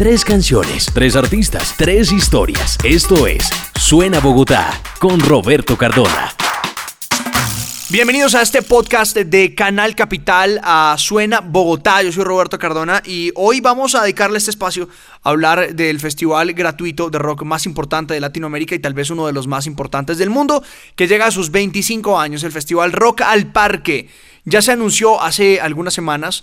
Tres canciones, tres artistas, tres historias. Esto es Suena Bogotá con Roberto Cardona. Bienvenidos a este podcast de Canal Capital a Suena Bogotá. Yo soy Roberto Cardona y hoy vamos a dedicarle este espacio a hablar del festival gratuito de rock más importante de Latinoamérica y tal vez uno de los más importantes del mundo, que llega a sus 25 años, el festival Rock al Parque. Ya se anunció hace algunas semanas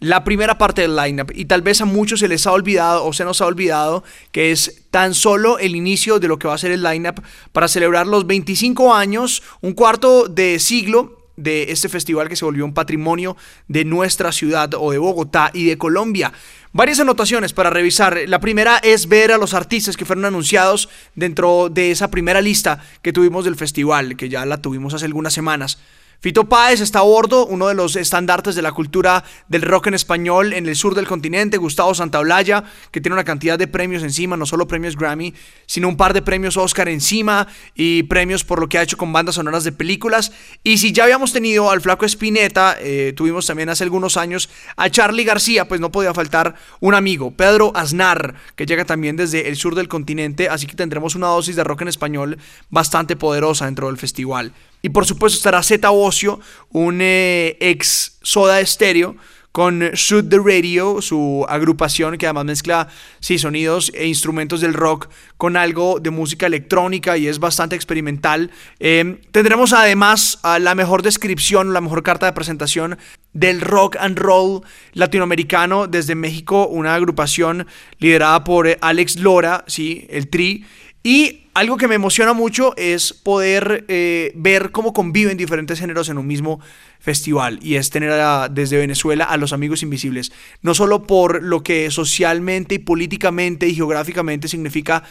la primera parte del lineup y tal vez a muchos se les ha olvidado o se nos ha olvidado que es tan solo el inicio de lo que va a ser el lineup para celebrar los 25 años, un cuarto de siglo de este festival que se volvió un patrimonio de nuestra ciudad o de Bogotá y de Colombia. Varias anotaciones para revisar. La primera es ver a los artistas que fueron anunciados dentro de esa primera lista que tuvimos del festival, que ya la tuvimos hace algunas semanas. Fito Páez está a bordo, uno de los estandartes de la cultura del rock en español en el sur del continente, Gustavo Santaolalla, que tiene una cantidad de premios encima, no solo premios Grammy, sino un par de premios Oscar encima y premios por lo que ha hecho con bandas sonoras de películas. Y si ya habíamos tenido al flaco Spinetta, eh, tuvimos también hace algunos años a Charlie García, pues no podía faltar un amigo, Pedro Aznar, que llega también desde el sur del continente, así que tendremos una dosis de rock en español bastante poderosa dentro del festival. Y por supuesto estará Z Ocio, un eh, ex Soda Stereo, con Shoot the Radio, su agrupación que además mezcla sí, sonidos e instrumentos del rock con algo de música electrónica y es bastante experimental. Eh, tendremos además la mejor descripción, la mejor carta de presentación del rock and roll latinoamericano desde México, una agrupación liderada por eh, Alex Lora, sí, el Tri. Y algo que me emociona mucho es poder eh, ver cómo conviven diferentes géneros en un mismo festival y es tener desde Venezuela a los amigos invisibles, no solo por lo que socialmente y políticamente y geográficamente significa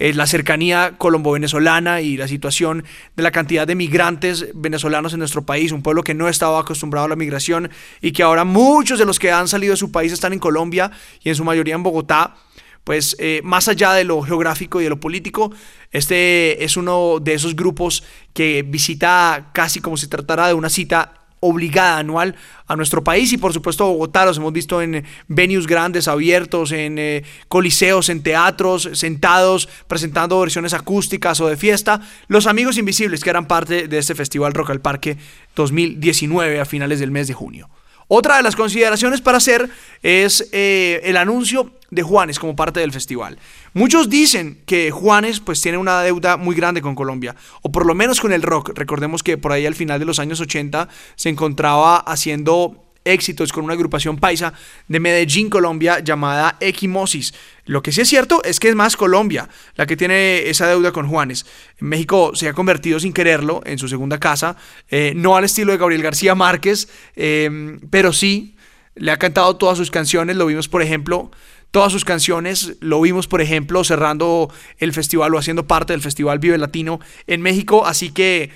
eh, la cercanía colombo-venezolana y la situación de la cantidad de migrantes venezolanos en nuestro país, un pueblo que no estaba acostumbrado a la migración y que ahora muchos de los que han salido de su país están en Colombia y en su mayoría en Bogotá pues eh, más allá de lo geográfico y de lo político, este es uno de esos grupos que visita casi como si tratara de una cita obligada anual a nuestro país y por supuesto Bogotá los hemos visto en venues grandes abiertos, en eh, coliseos, en teatros, sentados presentando versiones acústicas o de fiesta. Los Amigos Invisibles que eran parte de este festival Rock al Parque 2019 a finales del mes de junio. Otra de las consideraciones para hacer es eh, el anuncio de Juanes como parte del festival. Muchos dicen que Juanes pues tiene una deuda muy grande con Colombia, o por lo menos con el rock. Recordemos que por ahí al final de los años 80 se encontraba haciendo éxitos con una agrupación paisa de Medellín, Colombia, llamada Equimosis. Lo que sí es cierto es que es más Colombia la que tiene esa deuda con Juanes. México se ha convertido sin quererlo en su segunda casa, eh, no al estilo de Gabriel García Márquez, em, pero sí le ha cantado todas sus canciones, lo vimos por ejemplo todas sus canciones. Lo vimos, por ejemplo, cerrando el festival o haciendo parte del festival Vive Latino en México. Así que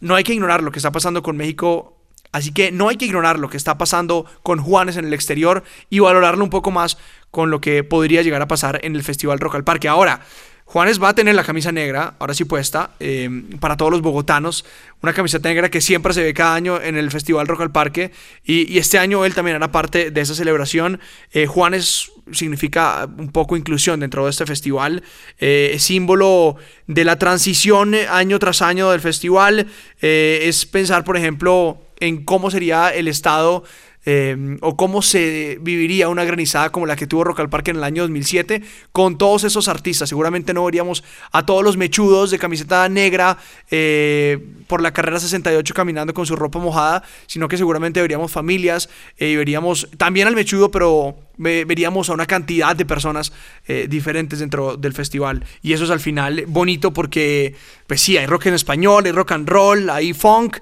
no hay que ignorar lo que está pasando con México Así que no hay que ignorar lo que está pasando con Juanes en el exterior y valorarlo un poco más con lo que podría llegar a pasar en el Festival Rock al Parque. Ahora, Juanes va a tener la camisa negra, ahora sí puesta, eh, para todos los bogotanos. Una camiseta negra que siempre se ve cada año en el Festival Rock al Parque. Y, este año él también era parte de esa celebración. Eh, Juanes significa un poco inclusión dentro de este festival. Eh, símbolo de la transición año tras año del festival. es pensar, por ejemplo, en cómo sería el estado Em, o cómo se viviría una granizada como la que tuvo Rock al Parque en el año 2007 con todos esos artistas. Seguramente no veríamos a todos los mechudos de camiseta negra eh, por la carrera 68 caminando con su ropa mojada, sino que seguramente veríamos familias eh, y veríamos también al mechudo, pero veríamos a una cantidad de personas eh, diferentes dentro del festival. Y eso es al final bonito porque, pues sí, hay rock en español, hay rock and roll, hay funk,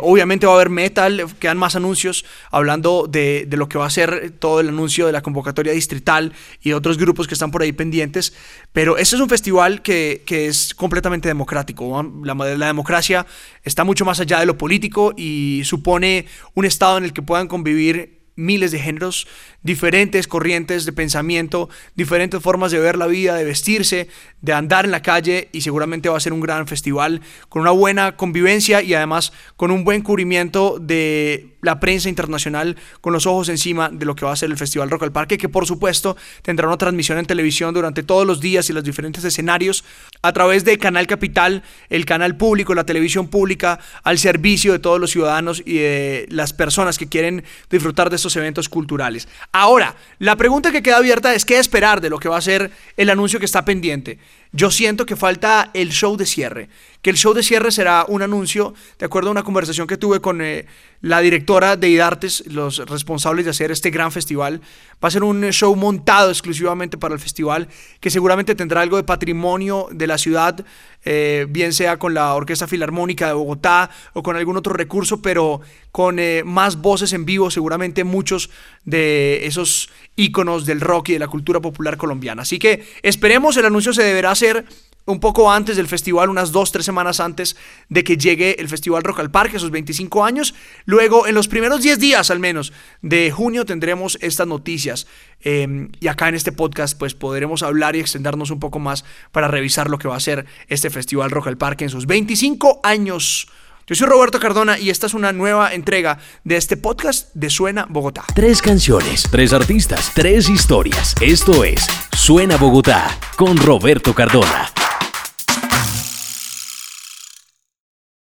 obviamente va a haber metal, quedan más anuncios hablando hablando de, lo que va a ser todo el anuncio de la convocatoria distrital y otros grupos que están por ahí pendientes. Pero este es un festival que, es completamente democrático. La, la democracia está mucho más allá de lo político y supone un estado en el que puedan convivir miles de géneros, diferentes corrientes de pensamiento, diferentes formas de ver la vida, de vestirse, de andar en la calle y seguramente va a ser un gran festival con una buena convivencia y además con un buen cubrimiento de la prensa internacional con los ojos encima de lo que va a ser el Festival Rock al Parque, que por supuesto tendrá una transmisión en televisión durante todos los días y los diferentes escenarios a través de Canal Capital, el canal público, la televisión pública, al servicio de todos los ciudadanos y de las personas que quieren disfrutar de estos eventos culturales. Ahora, la pregunta que queda abierta es qué esperar de lo que va a ser el anuncio que está pendiente. Yo siento que falta el show de cierre, que el show de cierre será un anuncio, de acuerdo a una conversación que tuve con eh, la directora de IDARTES, los responsables de hacer este gran festival. Va a ser un show montado exclusivamente para el festival, que seguramente tendrá algo de patrimonio de la ciudad, eh, bien sea con la Orquesta Filarmónica de Bogotá o con algún otro recurso, pero con eh, más voces en vivo, seguramente muchos de esos íconos del rock y de la cultura popular colombiana. Así que esperemos, el anuncio se deberá hacer un poco antes del festival, unas dos, tres semanas antes de que llegue el Festival Rock al Parque, esos 25 años. Luego, en los primeros 10 días al menos de junio, tendremos estas noticias. Em, y acá en este podcast, pues podremos hablar y extendernos un poco más para revisar lo que va a ser este Festival Rock al Parque en sus 25 años. Yo soy Roberto Cardona y esta es una nueva entrega de este podcast de Suena Bogotá. Tres canciones, tres artistas, tres historias. Esto es Suena Bogotá con Roberto Cardona.